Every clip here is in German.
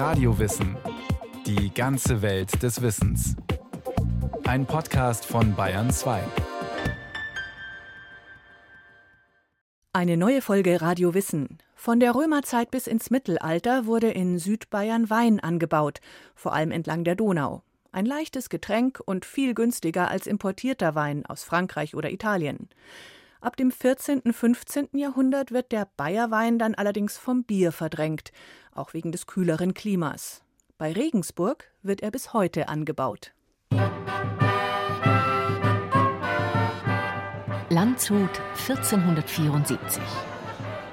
Radiowissen. Die ganze Welt des Wissens. Ein Podcast von Bayern 2. Eine neue Folge Radio Wissen. Von der Römerzeit bis ins Mittelalter wurde in Südbayern Wein angebaut, vor allem entlang der Donau. Ein leichtes Getränk und viel günstiger als importierter Wein aus Frankreich oder Italien. Ab dem 14. und 15. Jahrhundert wird der Bayerwein dann allerdings vom Bier verdrängt, auch wegen des kühleren Klimas. Bei Regensburg wird er bis heute angebaut. Landshut 1474.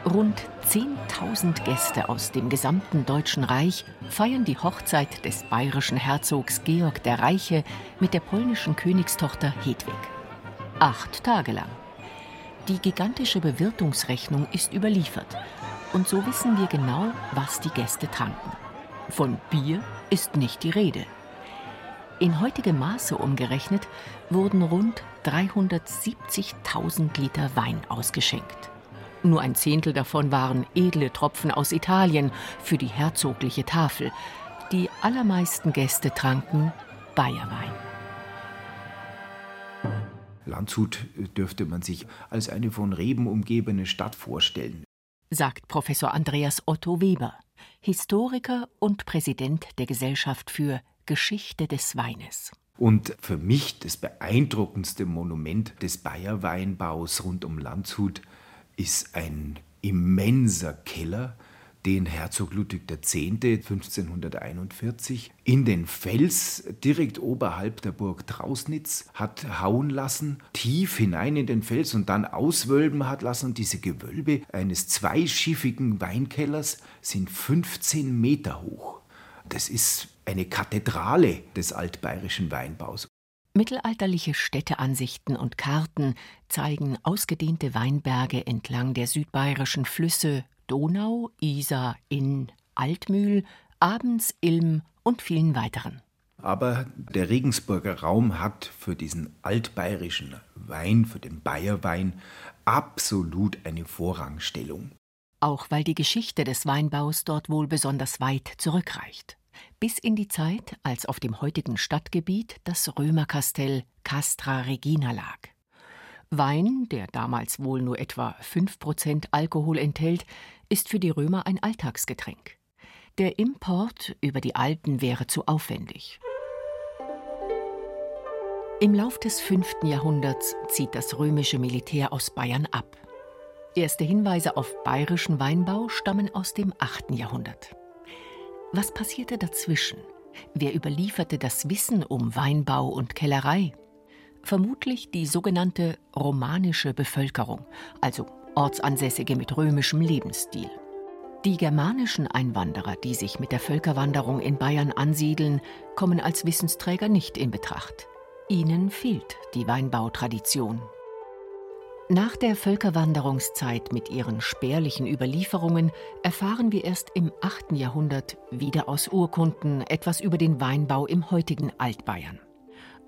Rund 10.000 Gäste aus dem gesamten Deutschen Reich feiern die Hochzeit des bayerischen Herzogs Georg der Reiche mit der polnischen Königstochter Hedwig. Acht Tage lang. Die gigantische Bewirtungsrechnung ist überliefert. Und so wissen wir genau, was die Gäste tranken. Von Bier ist nicht die Rede. In heutige Maße umgerechnet wurden rund 370.000 Liter Wein ausgeschenkt. Nur ein Zehntel davon waren edle Tropfen aus Italien für die herzogliche Tafel. Die allermeisten Gäste tranken Bayerwein. Landshut dürfte man sich als eine von Reben umgebene Stadt vorstellen, sagt Professor Andreas Otto Weber, Historiker und Präsident der Gesellschaft für Geschichte des Weines. Und für mich das beeindruckendste Monument des Bayerweinbaus rund um Landshut ist ein immenser Keller, den Herzog Ludwig X. 1541 in den Fels direkt oberhalb der Burg Trausnitz hat hauen lassen, tief hinein in den Fels und dann auswölben hat lassen. Und diese Gewölbe eines zweischiffigen Weinkellers sind 15 Meter hoch. Das ist eine Kathedrale des altbayerischen Weinbaus. Mittelalterliche Städteansichten und Karten zeigen ausgedehnte Weinberge entlang der südbayerischen Flüsse Donau, Isar, Inn, Altmühl, Abends, Ilm und vielen weiteren. Aber der Regensburger Raum hat für diesen altbayerischen Wein, für den Bayerwein, absolut eine Vorrangstellung. Auch weil die Geschichte des Weinbaus dort wohl besonders weit zurückreicht. Bis in die Zeit, als auf dem heutigen Stadtgebiet das Römerkastell Castra Regina lag. Wein, der damals wohl nur etwa 5% Alkohol enthält, ist für die Römer ein Alltagsgetränk. Der Import über die Alpen wäre zu aufwendig. Im Lauf des 5. Jahrhunderts zieht das römische Militär aus Bayern ab. Erste Hinweise auf bayerischen Weinbau stammen aus dem 8. Jahrhundert. Was passierte dazwischen? Wer überlieferte das Wissen um Weinbau und Kellerei? Vermutlich die sogenannte romanische Bevölkerung, also Ortsansässige mit römischem Lebensstil. Die germanischen Einwanderer, die sich mit der Völkerwanderung in Bayern ansiedeln, kommen als Wissensträger nicht in Betracht. Ihnen fehlt die Weinbautradition. Nach der Völkerwanderungszeit mit ihren spärlichen Überlieferungen erfahren wir erst im 8. Jahrhundert wieder aus Urkunden etwas über den Weinbau im heutigen Altbayern.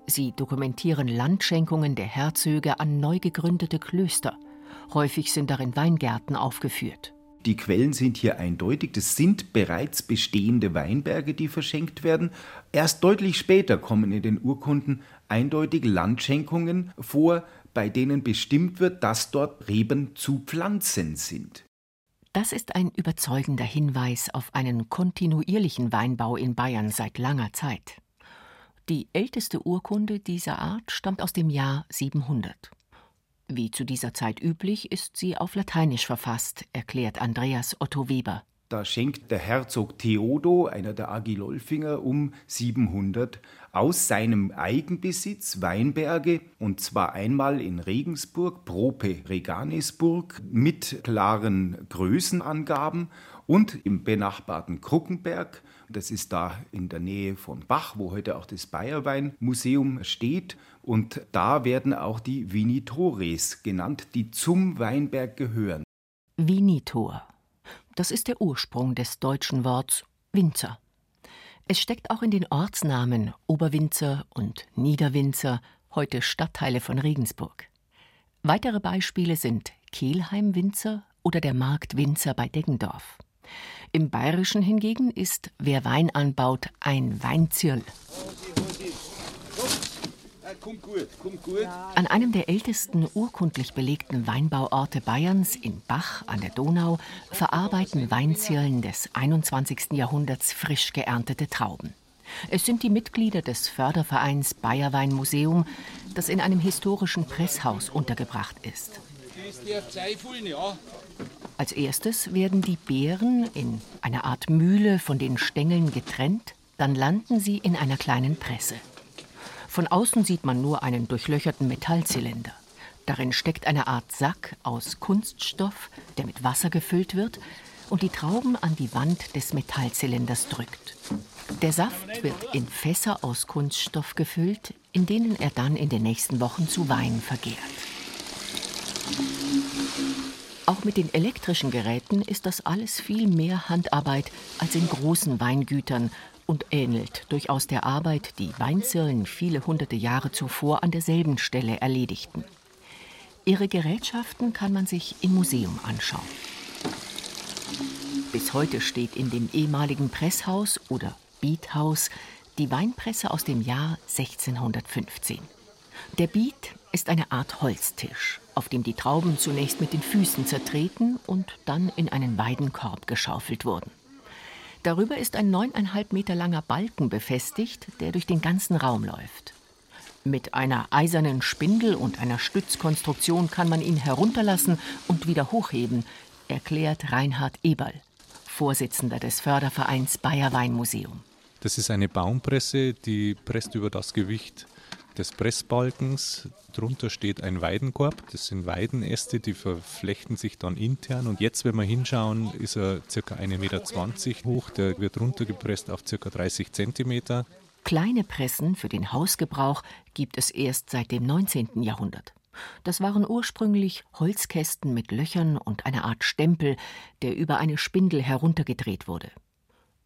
Sie dokumentieren Landschenkungen der Herzöge an neu gegründete Klöster – Häufig sind darin Weingärten aufgeführt. Die Quellen sind hier eindeutig. Das sind bereits bestehende Weinberge, die verschenkt werden. Erst deutlich später kommen in den Urkunden eindeutig Landschenkungen vor, bei denen bestimmt wird, dass dort Reben zu pflanzen sind. Das ist ein überzeugender Hinweis auf einen kontinuierlichen Weinbau in Bayern seit langer Zeit. Die älteste Urkunde dieser Art stammt aus dem Jahr 700. Wie zu dieser Zeit üblich, ist sie auf Lateinisch verfasst, erklärt Andreas Otto Weber. Da schenkt der Herzog Theodo, einer der Agilolfinger, um 700 aus seinem Eigenbesitz Weinberge, und zwar einmal in Regensburg, Prope Reganisburg, mit klaren Größenangaben und im benachbarten Kruckenberg, das ist da in der Nähe von Bach, wo heute auch das Bayerweinmuseum steht. Und da werden auch die Vinitores genannt, die zum Weinberg gehören. Vinitor. Das ist der Ursprung des deutschen Worts Winzer. Es steckt auch in den Ortsnamen Oberwinzer und Niederwinzer, heute Stadtteile von Regensburg. Weitere Beispiele sind Kelheim-Winzer oder der Markt Winzer bei Deggendorf. Im Bayerischen hingegen ist wer Wein anbaut ein Weinzirl. An einem der ältesten urkundlich belegten Weinbauorte Bayerns in Bach an der Donau verarbeiten Weinzirlen des 21. Jahrhunderts frisch geerntete Trauben. Es sind die Mitglieder des Fördervereins Bayerwein Museum, das in einem historischen Presshaus untergebracht ist. Als erstes werden die Beeren in einer Art Mühle von den Stängeln getrennt, dann landen sie in einer kleinen Presse. Von außen sieht man nur einen durchlöcherten Metallzylinder. Darin steckt eine Art Sack aus Kunststoff, der mit Wasser gefüllt wird und die Trauben an die Wand des Metallzylinders drückt. Der Saft wird in Fässer aus Kunststoff gefüllt, in denen er dann in den nächsten Wochen zu Wein vergärt. Auch mit den elektrischen Geräten ist das alles viel mehr Handarbeit als in großen Weingütern und ähnelt durchaus der Arbeit, die Weinzirlen viele hunderte Jahre zuvor an derselben Stelle erledigten. Ihre Gerätschaften kann man sich im Museum anschauen. Bis heute steht in dem ehemaligen Presshaus oder Biethaus die Weinpresse aus dem Jahr 1615. Der Biet ist eine Art Holztisch, auf dem die Trauben zunächst mit den Füßen zertreten und dann in einen Weidenkorb geschaufelt wurden. Darüber ist ein neuneinhalb Meter langer Balken befestigt, der durch den ganzen Raum läuft. Mit einer eisernen Spindel und einer Stützkonstruktion kann man ihn herunterlassen und wieder hochheben, erklärt Reinhard Eberl, Vorsitzender des Fördervereins Bayer Weinmuseum. Das ist eine Baumpresse, die presst über das Gewicht des Pressbalkens. Drunter steht ein Weidenkorb. Das sind Weidenäste, die verflechten sich dann intern. Und jetzt, wenn wir hinschauen, ist er ca. 1,20 Meter hoch. Der wird runtergepresst auf ca. 30 Zentimeter. Kleine Pressen für den Hausgebrauch gibt es erst seit dem 19. Jahrhundert. Das waren ursprünglich Holzkästen mit Löchern und einer Art Stempel, der über eine Spindel heruntergedreht wurde.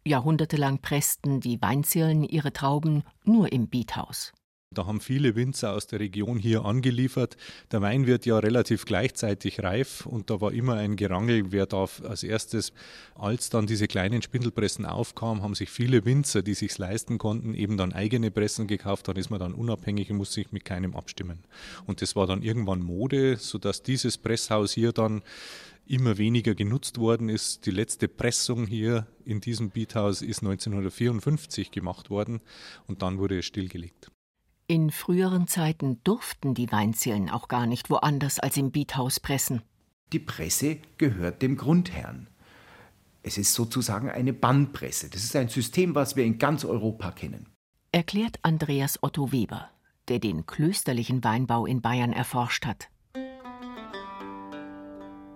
Jahrhundertelang pressten die Weinzirlen ihre Trauben nur im Biethaus. Da haben viele Winzer aus der Region hier angeliefert. Der Wein wird ja relativ gleichzeitig reif und da war immer ein Gerangel, wer darf als erstes. Als dann diese kleinen Spindelpressen aufkamen, haben sich viele Winzer, die sich leisten konnten, eben dann eigene Pressen gekauft. Dann ist man dann unabhängig und muss sich mit keinem abstimmen. Und das war dann irgendwann Mode, sodass dieses Presshaus hier dann immer weniger genutzt worden ist. Die letzte Pressung hier in diesem Beathaus ist 1954 gemacht worden und dann wurde es stillgelegt. In früheren Zeiten durften die Weinzirlen auch gar nicht woanders als im Biethaus pressen. Die Presse gehört dem Grundherrn. Es ist sozusagen eine Bannpresse. Das ist ein System, was wir in ganz Europa kennen. Erklärt Andreas Otto Weber, der den klösterlichen Weinbau in Bayern erforscht hat.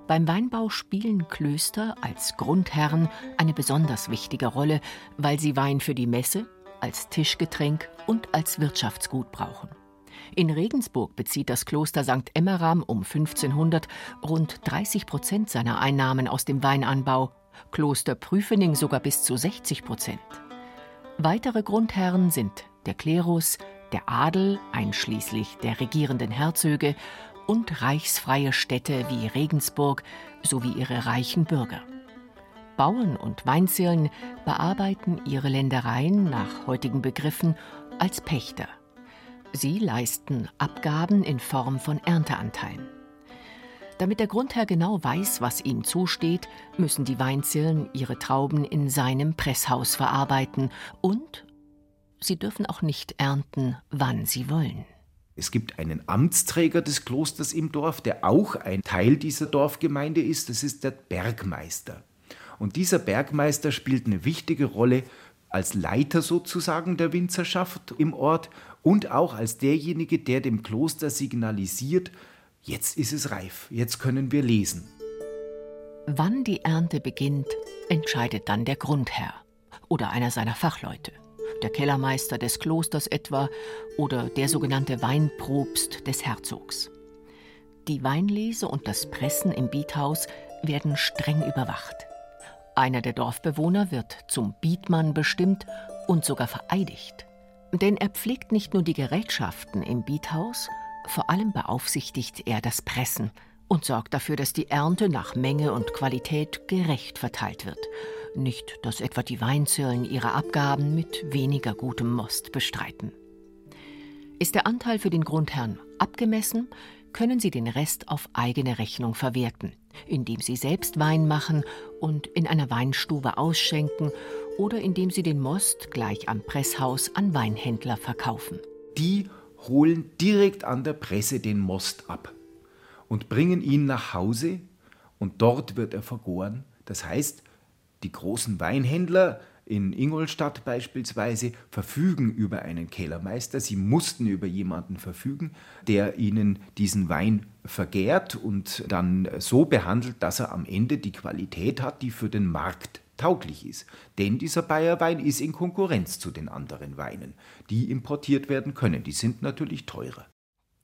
Beim Weinbau spielen Klöster als Grundherren eine besonders wichtige Rolle, weil sie Wein für die Messe, als Tischgetränk und als Wirtschaftsgut brauchen. In Regensburg bezieht das Kloster St. Emmeram um 1500 rund 30 Prozent seiner Einnahmen aus dem Weinanbau, Kloster Prüfening sogar bis zu 60 Prozent. Weitere Grundherren sind der Klerus, der Adel, einschließlich der regierenden Herzöge und reichsfreie Städte wie Regensburg sowie ihre reichen Bürger. Bauern und Weinzirlen bearbeiten ihre Ländereien nach heutigen Begriffen als Pächter. Sie leisten Abgaben in Form von Ernteanteilen. Damit der Grundherr genau weiß, was ihm zusteht, müssen die Weinzirlen ihre Trauben in seinem Presshaus verarbeiten und sie dürfen auch nicht ernten, wann sie wollen. Es gibt einen Amtsträger des Klosters im Dorf, der auch ein Teil dieser Dorfgemeinde ist. Das ist der Bergmeister. Und dieser Bergmeister spielt eine wichtige Rolle als Leiter sozusagen der Winzerschaft im Ort und auch als derjenige, der dem Kloster signalisiert, jetzt ist es reif, jetzt können wir lesen. Wann die Ernte beginnt, entscheidet dann der Grundherr oder einer seiner Fachleute der Kellermeister des Klosters etwa oder der sogenannte Weinprobst des Herzogs. Die Weinlese und das Pressen im Biethaus werden streng überwacht. Einer der Dorfbewohner wird zum Bietmann bestimmt und sogar vereidigt. Denn er pflegt nicht nur die Gerätschaften im Biethaus, vor allem beaufsichtigt er das Pressen und sorgt dafür, dass die Ernte nach Menge und Qualität gerecht verteilt wird. Nicht, dass etwa die Weinzirlen ihre Abgaben mit weniger gutem Most bestreiten. Ist der Anteil für den Grundherrn abgemessen, können sie den Rest auf eigene Rechnung verwerten, indem sie selbst Wein machen und in einer Weinstube ausschenken oder indem sie den Most gleich am Presshaus an Weinhändler verkaufen. Die holen direkt an der Presse den Most ab und bringen ihn nach Hause und dort wird er vergoren. Das heißt, die großen Weinhändler in Ingolstadt beispielsweise verfügen über einen Kellermeister. Sie mussten über jemanden verfügen, der ihnen diesen Wein vergärt und dann so behandelt, dass er am Ende die Qualität hat, die für den Markt tauglich ist. Denn dieser Bayerwein ist in Konkurrenz zu den anderen Weinen, die importiert werden können. Die sind natürlich teurer.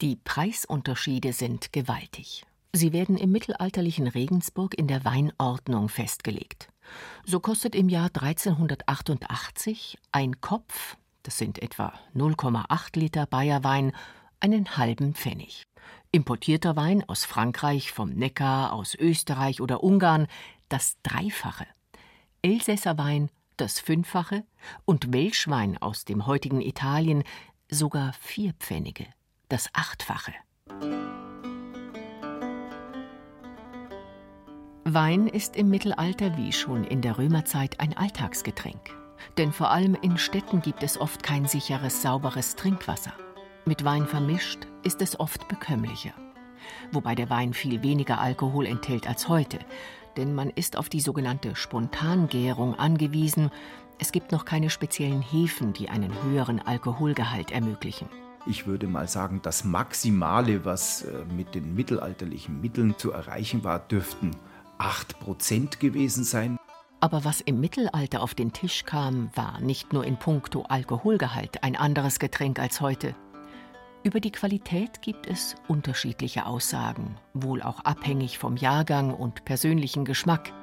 Die Preisunterschiede sind gewaltig. Sie werden im mittelalterlichen Regensburg in der Weinordnung festgelegt. So kostet im Jahr 1388 ein Kopf, das sind etwa 0,8 Liter Bayerwein, einen halben Pfennig. Importierter Wein aus Frankreich, vom Neckar, aus Österreich oder Ungarn das Dreifache. Elsässer Wein das Fünffache und Welschwein aus dem heutigen Italien sogar vier Pfennige das Achtfache. Wein ist im Mittelalter wie schon in der Römerzeit ein Alltagsgetränk. Denn vor allem in Städten gibt es oft kein sicheres, sauberes Trinkwasser. Mit Wein vermischt ist es oft bekömmlicher. Wobei der Wein viel weniger Alkohol enthält als heute, denn man ist auf die sogenannte Spontangärung angewiesen. Es gibt noch keine speziellen Hefen, die einen höheren Alkoholgehalt ermöglichen. Ich würde mal sagen, das Maximale, was äh, mit den mittelalterlichen Mitteln zu erreichen war, dürften 8% gewesen sein. Aber was im Mittelalter auf den Tisch kam, war nicht nur in puncto Alkoholgehalt ein anderes Getränk als heute. Über die Qualität gibt es unterschiedliche Aussagen, wohl auch abhängig vom Jahrgang und persönlichen Geschmack.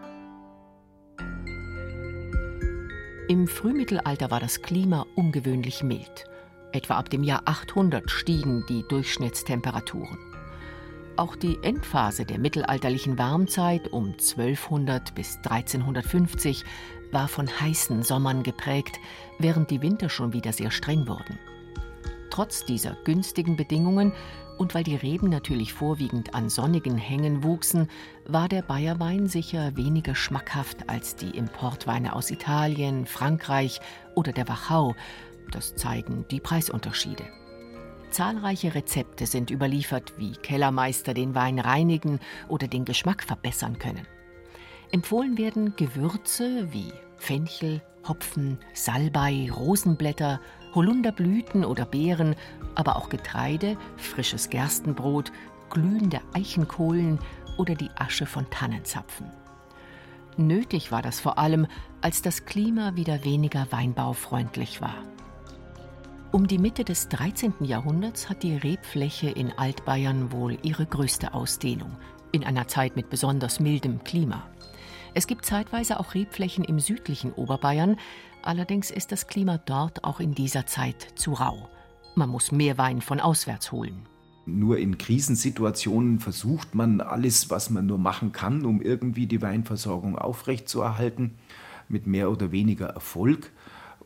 Im Frühmittelalter war das Klima ungewöhnlich mild. Etwa ab dem Jahr 800 stiegen die Durchschnittstemperaturen. Auch die Endphase der mittelalterlichen Warmzeit um 1200 bis 1350 war von heißen Sommern geprägt, während die Winter schon wieder sehr streng wurden. Trotz dieser günstigen Bedingungen und weil die Reben natürlich vorwiegend an sonnigen Hängen wuchsen, war der Bayerwein sicher weniger schmackhaft als die Importweine aus Italien, Frankreich oder der Wachau, das zeigen die Preisunterschiede. Zahlreiche Rezepte sind überliefert, wie Kellermeister den Wein reinigen oder den Geschmack verbessern können. Empfohlen werden Gewürze wie Fenchel, Hopfen, Salbei, Rosenblätter, Holunderblüten oder Beeren, aber auch Getreide, frisches Gerstenbrot, glühende Eichenkohlen oder die Asche von Tannenzapfen. Nötig war das vor allem, als das Klima wieder weniger weinbaufreundlich war. Um die Mitte des 13. Jahrhunderts hat die Rebfläche in Altbayern wohl ihre größte Ausdehnung, in einer Zeit mit besonders mildem Klima. Es gibt zeitweise auch Rebflächen im südlichen Oberbayern, allerdings ist das Klima dort auch in dieser Zeit zu rau. Man muss mehr Wein von auswärts holen. Nur in Krisensituationen versucht man alles, was man nur machen kann, um irgendwie die Weinversorgung aufrechtzuerhalten, mit mehr oder weniger Erfolg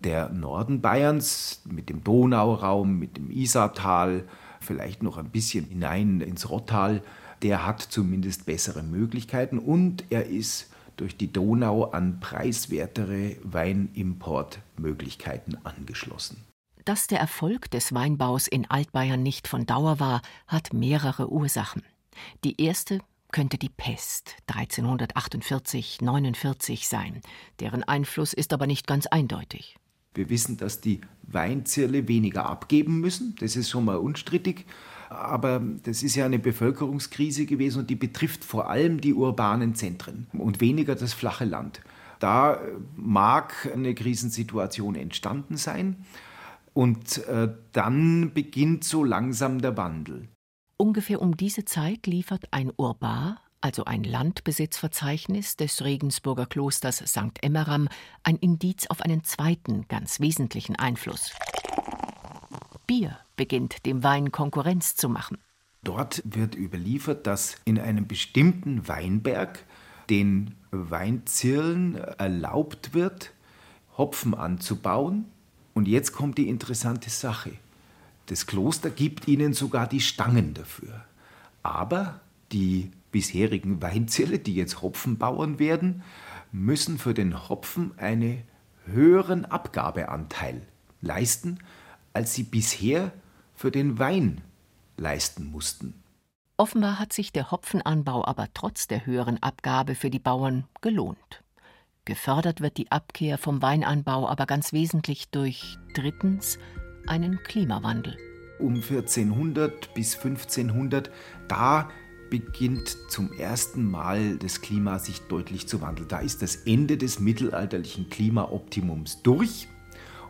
der Norden Bayerns mit dem Donauraum, mit dem Isartal, vielleicht noch ein bisschen hinein ins Rottal, der hat zumindest bessere Möglichkeiten und er ist durch die Donau an preiswertere Weinimportmöglichkeiten angeschlossen. Dass der Erfolg des Weinbaus in Altbayern nicht von Dauer war, hat mehrere Ursachen. Die erste könnte die Pest 1348-49 sein. Deren Einfluss ist aber nicht ganz eindeutig. Wir wissen, dass die Weinzirle weniger abgeben müssen. Das ist schon mal unstrittig. Aber das ist ja eine Bevölkerungskrise gewesen und die betrifft vor allem die urbanen Zentren und weniger das flache Land. Da mag eine Krisensituation entstanden sein. Und äh, dann beginnt so langsam der Wandel. Ungefähr um diese Zeit liefert ein Urbar, also ein Landbesitzverzeichnis des Regensburger Klosters St. Emmeram, ein Indiz auf einen zweiten, ganz wesentlichen Einfluss. Bier beginnt dem Wein Konkurrenz zu machen. Dort wird überliefert, dass in einem bestimmten Weinberg den Weinzirlen erlaubt wird, Hopfen anzubauen. Und jetzt kommt die interessante Sache. Das Kloster gibt ihnen sogar die Stangen dafür. Aber die bisherigen Weinzirle, die jetzt Hopfenbauern werden, müssen für den Hopfen einen höheren Abgabeanteil leisten, als sie bisher für den Wein leisten mussten. Offenbar hat sich der Hopfenanbau aber trotz der höheren Abgabe für die Bauern gelohnt. Gefördert wird die Abkehr vom Weinanbau aber ganz wesentlich durch drittens einen Klimawandel. Um 1400 bis 1500, da beginnt zum ersten Mal das Klima sich deutlich zu wandeln. Da ist das Ende des mittelalterlichen Klimaoptimums durch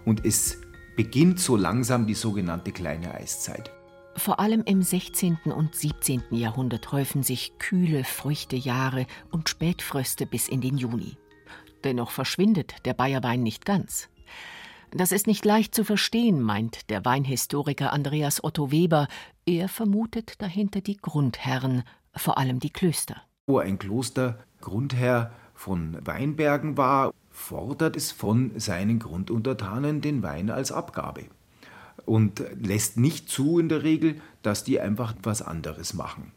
und es beginnt so langsam die sogenannte kleine Eiszeit. Vor allem im 16. und 17. Jahrhundert häufen sich kühle, feuchte Jahre und Spätfröste bis in den Juni. Dennoch verschwindet der Bayerwein nicht ganz. Das ist nicht leicht zu verstehen, meint der Weinhistoriker Andreas Otto Weber. Er vermutet dahinter die Grundherren, vor allem die Klöster. Wo ein Kloster Grundherr von Weinbergen war, fordert es von seinen Grunduntertanen den Wein als Abgabe und lässt nicht zu in der Regel, dass die einfach was anderes machen.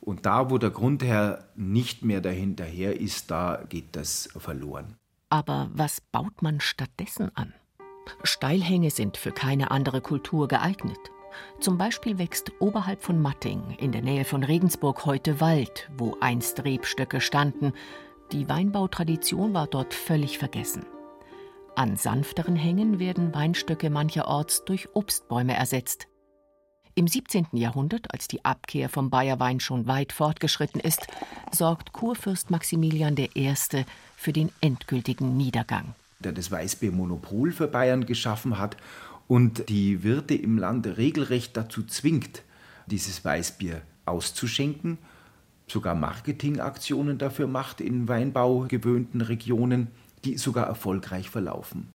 Und da, wo der Grundherr nicht mehr dahinterher ist, da geht das verloren. Aber was baut man stattdessen an? Steilhänge sind für keine andere Kultur geeignet. Zum Beispiel wächst oberhalb von Matting in der Nähe von Regensburg heute Wald, wo einst Rebstöcke standen. Die Weinbautradition war dort völlig vergessen. An sanfteren Hängen werden Weinstöcke mancherorts durch Obstbäume ersetzt. Im 17. Jahrhundert, als die Abkehr vom Bayerwein schon weit fortgeschritten ist, sorgt Kurfürst Maximilian I. für den endgültigen Niedergang. Der das Weißbiermonopol für Bayern geschaffen hat und die Wirte im Land regelrecht dazu zwingt, dieses Weißbier auszuschenken, sogar Marketingaktionen dafür macht in weinbaugewöhnten Regionen die sogar erfolgreich verlaufen.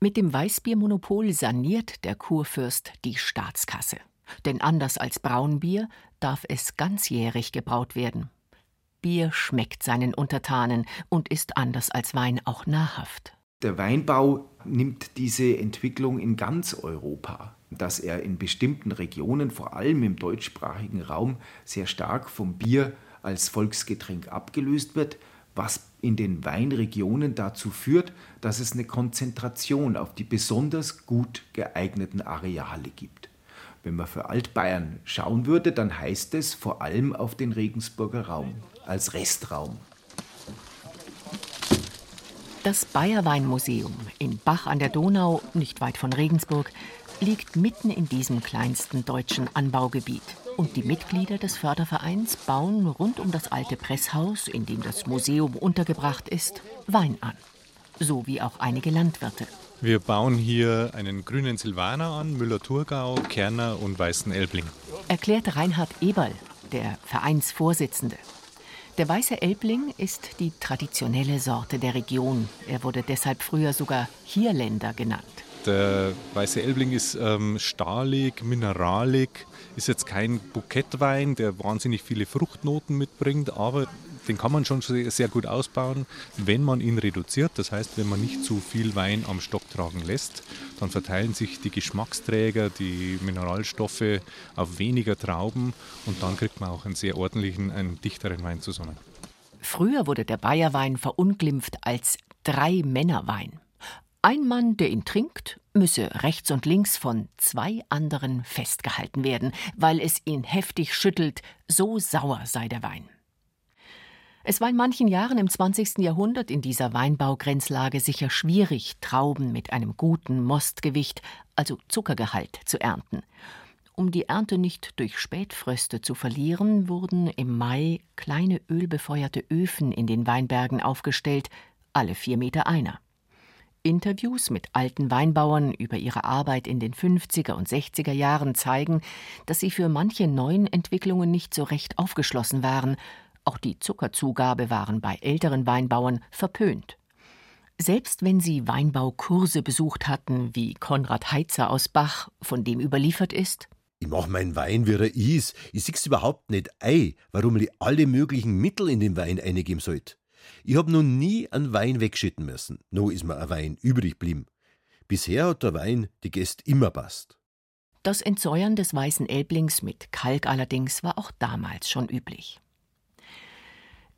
Mit dem Weißbiermonopol saniert der Kurfürst die Staatskasse. Denn anders als Braunbier darf es ganzjährig gebraut werden. Bier schmeckt seinen Untertanen und ist anders als Wein auch nahrhaft. Der Weinbau nimmt diese Entwicklung in ganz Europa, dass er in bestimmten Regionen, vor allem im deutschsprachigen Raum, sehr stark vom Bier als Volksgetränk abgelöst wird, was in den Weinregionen dazu führt, dass es eine Konzentration auf die besonders gut geeigneten Areale gibt. Wenn man für Altbayern schauen würde, dann heißt es vor allem auf den Regensburger Raum als Restraum. Das Bayerweinmuseum in Bach an der Donau, nicht weit von Regensburg, liegt mitten in diesem kleinsten deutschen Anbaugebiet. Und die Mitglieder des Fördervereins bauen rund um das alte Presshaus, in dem das Museum untergebracht ist, Wein an. So wie auch einige Landwirte. Wir bauen hier einen grünen Silvaner an, Müller-Thurgau, Kerner und Weißen Elbling. Erklärt Reinhard Eberl, der Vereinsvorsitzende. Der weiße Elbling ist die traditionelle Sorte der Region. Er wurde deshalb früher sogar Hierländer genannt. Der weiße Elbling ist ähm, stahlig, mineralig, ist jetzt kein Bukettwein, der wahnsinnig viele Fruchtnoten mitbringt, aber den kann man schon sehr gut ausbauen, wenn man ihn reduziert. Das heißt, wenn man nicht zu viel Wein am Stock tragen lässt, dann verteilen sich die Geschmacksträger, die Mineralstoffe auf weniger Trauben und dann kriegt man auch einen sehr ordentlichen, einen dichteren Wein zusammen. Früher wurde der Bayerwein verunglimpft als Drei-Männer-Wein. Ein Mann, der ihn trinkt, müsse rechts und links von zwei anderen festgehalten werden, weil es ihn heftig schüttelt, so sauer sei der Wein. Es war in manchen Jahren im 20. Jahrhundert in dieser Weinbaugrenzlage sicher schwierig, Trauben mit einem guten Mostgewicht, also Zuckergehalt, zu ernten. Um die Ernte nicht durch Spätfröste zu verlieren, wurden im Mai kleine ölbefeuerte Öfen in den Weinbergen aufgestellt, alle vier Meter einer. Interviews mit alten Weinbauern über ihre Arbeit in den 50er und 60er Jahren zeigen, dass sie für manche neuen Entwicklungen nicht so recht aufgeschlossen waren. Auch die Zuckerzugabe waren bei älteren Weinbauern verpönt. Selbst wenn sie Weinbaukurse besucht hatten, wie Konrad Heitzer aus Bach, von dem überliefert ist, Ich mach meinen Wein, wie er is. Ich sieh's überhaupt nicht ei, warum ich alle möglichen Mittel in den Wein eingeben sollt. Ich hab noch nie einen Wein wegschütten müssen. No is mir ein Wein übrig blieben. Bisher hat der Wein die Gäste immer passt. Das Entsäuern des weißen Elblings mit Kalk allerdings war auch damals schon üblich.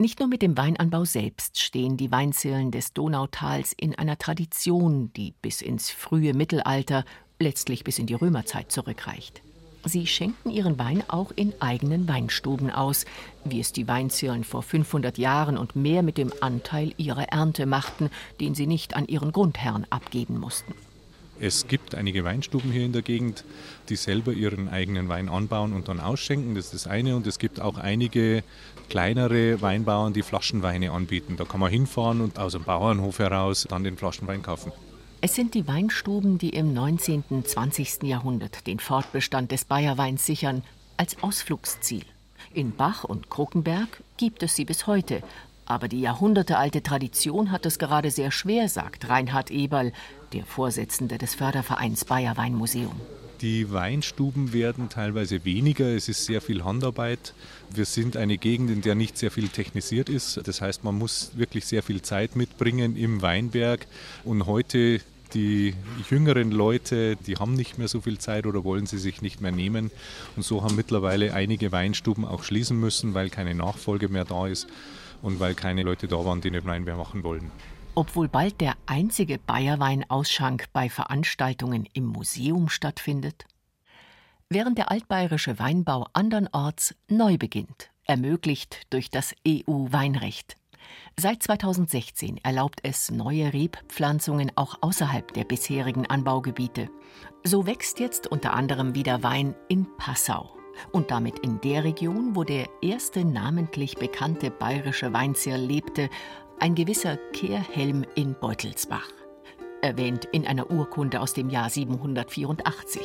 Nicht nur mit dem Weinanbau selbst stehen die Weinzirlen des Donautals in einer Tradition, die bis ins frühe Mittelalter, letztlich bis in die Römerzeit zurückreicht. Sie schenken ihren Wein auch in eigenen Weinstuben aus, wie es die Weinzirlen vor 500 Jahren und mehr mit dem Anteil ihrer Ernte machten, den sie nicht an ihren Grundherrn abgeben mussten. Es gibt einige Weinstuben hier in der Gegend, die selber ihren eigenen Wein anbauen und dann ausschenken. Das ist das eine. Und es gibt auch einige kleinere Weinbauern, die Flaschenweine anbieten. Da kann man hinfahren und aus dem Bauernhof heraus dann den Flaschenwein kaufen. Es sind die Weinstuben, die im 19. und 20. Jahrhundert den Fortbestand des Bayerweins sichern, als Ausflugsziel. In Bach und Kruckenberg gibt es sie bis heute. Aber die jahrhundertealte Tradition hat es gerade sehr schwer, sagt Reinhard Eberl, der Vorsitzende des Fördervereins Bayer Weinmuseum. Die Weinstuben werden teilweise weniger. Es ist sehr viel Handarbeit. Wir sind eine Gegend, in der nicht sehr viel technisiert ist. Das heißt, man muss wirklich sehr viel Zeit mitbringen im Weinberg. Und heute die jüngeren Leute, die haben nicht mehr so viel Zeit oder wollen sie sich nicht mehr nehmen. Und so haben mittlerweile einige Weinstuben auch schließen müssen, weil keine Nachfolge mehr da ist und weil keine Leute da waren, die den Wein mehr machen wollen. Obwohl bald der einzige Bayerwein-Ausschank bei Veranstaltungen im Museum stattfindet? Während der altbayerische Weinbau andernorts neu beginnt, ermöglicht durch das EU-Weinrecht. Seit 2016 erlaubt es neue Rebpflanzungen auch außerhalb der bisherigen Anbaugebiete. So wächst jetzt unter anderem wieder Wein in Passau und damit in der Region, wo der erste namentlich bekannte bayerische Weinzierl lebte, ein gewisser Kehrhelm in Beutelsbach. Erwähnt in einer Urkunde aus dem Jahr 784.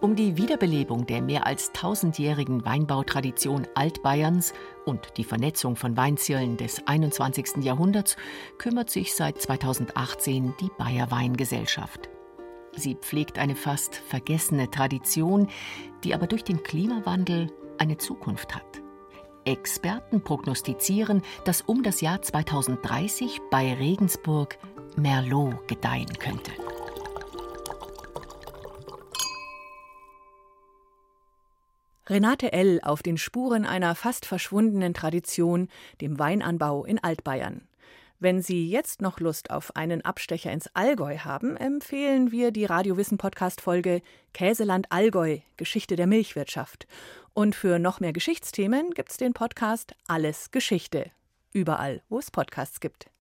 Um die Wiederbelebung der mehr als tausendjährigen Weinbautradition Altbayerns und die Vernetzung von Weinzirlen des 21. Jahrhunderts kümmert sich seit 2018 die Bayer Weingesellschaft. Sie pflegt eine fast vergessene Tradition, die aber durch den Klimawandel eine Zukunft hat. Experten prognostizieren, dass um das Jahr 2030 bei Regensburg Merlot gedeihen könnte. Renate L. auf den Spuren einer fast verschwundenen Tradition, dem Weinanbau in Altbayern. Wenn Sie jetzt noch Lust auf einen Abstecher ins Allgäu haben, empfehlen wir die Radiowissen Podcast Folge Käseland Allgäu Geschichte der Milchwirtschaft. Und für noch mehr Geschichtsthemen gibt's den Podcast Alles Geschichte. Überall, wo es Podcasts gibt.